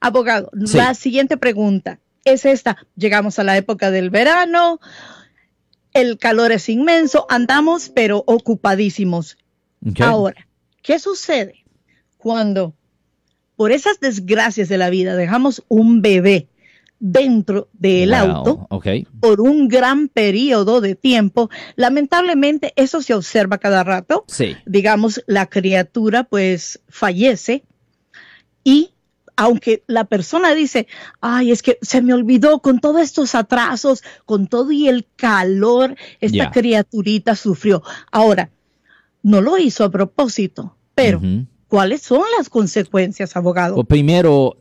Abogado, la siguiente pregunta es esta. Llegamos a la época del verano, el calor es inmenso, andamos pero ocupadísimos. Ahora, ¿qué sucede cuando por esas desgracias de la vida dejamos un bebé dentro del auto por un gran periodo de tiempo. Lamentablemente eso se observa cada rato. Digamos, la criatura pues fallece y aunque la persona dice, ay, es que se me olvidó con todos estos atrasos, con todo y el calor, esta criaturita sufrió. Ahora, no lo hizo a propósito, pero ¿cuáles son las consecuencias, abogado? primero,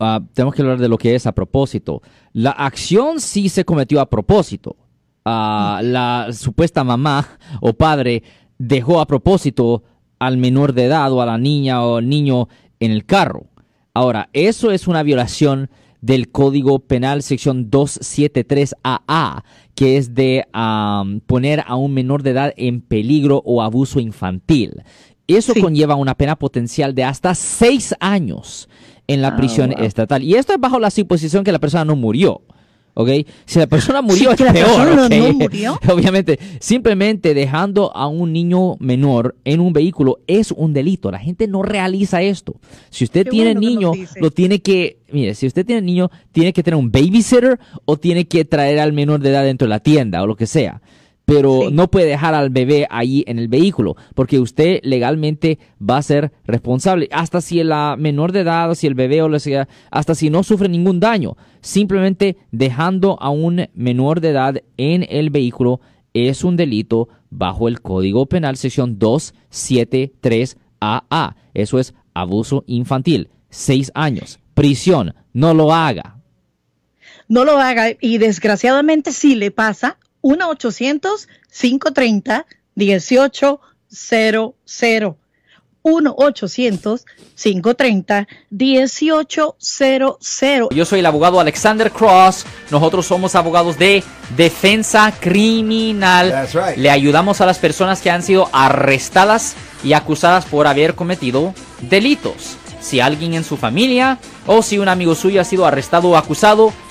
uh, tenemos que hablar de lo que es a propósito. La acción sí se cometió a propósito. Uh, la supuesta mamá o padre dejó a propósito al menor de edad o a la niña o niño en el carro. Ahora, eso es una violación del Código Penal sección 273AA, que es de poner a un menor de edad en peligro o abuso infantil. Eso conlleva una pena potencial de hasta seis años en la ah, prisión estatal. Y esto es bajo la suposición que la persona no murió. ¿Ok? Si la persona murió es peor, Obviamente, simplemente dejando a un niño menor en un vehículo es un delito. La gente no realiza esto. Si usted tiene niño, lo tiene que, mire, si usted tiene niño, tiene que tener un babysitter o tiene que traer al menor de edad dentro de la tienda o lo que sea pero no puede dejar al bebé ahí en el vehículo, porque usted legalmente va a ser responsable, hasta si la menor de edad, si el bebé o lo sea, hasta si no sufre ningún daño, simplemente dejando a un menor de edad en el vehículo es un delito bajo el Código Penal sección 273AA. Eso es abuso infantil, seis años, prisión, no lo haga. No lo haga y desgraciadamente si le pasa, 1-800-530-1800. 1-800-530-1800. Yo soy el abogado Alexander Cross. Nosotros somos abogados de defensa criminal. Le ayudamos a las personas que han sido arrestadas y acusadas por haber cometido delitos. Si alguien en su familia o si un amigo suyo ha sido arrestado o acusado,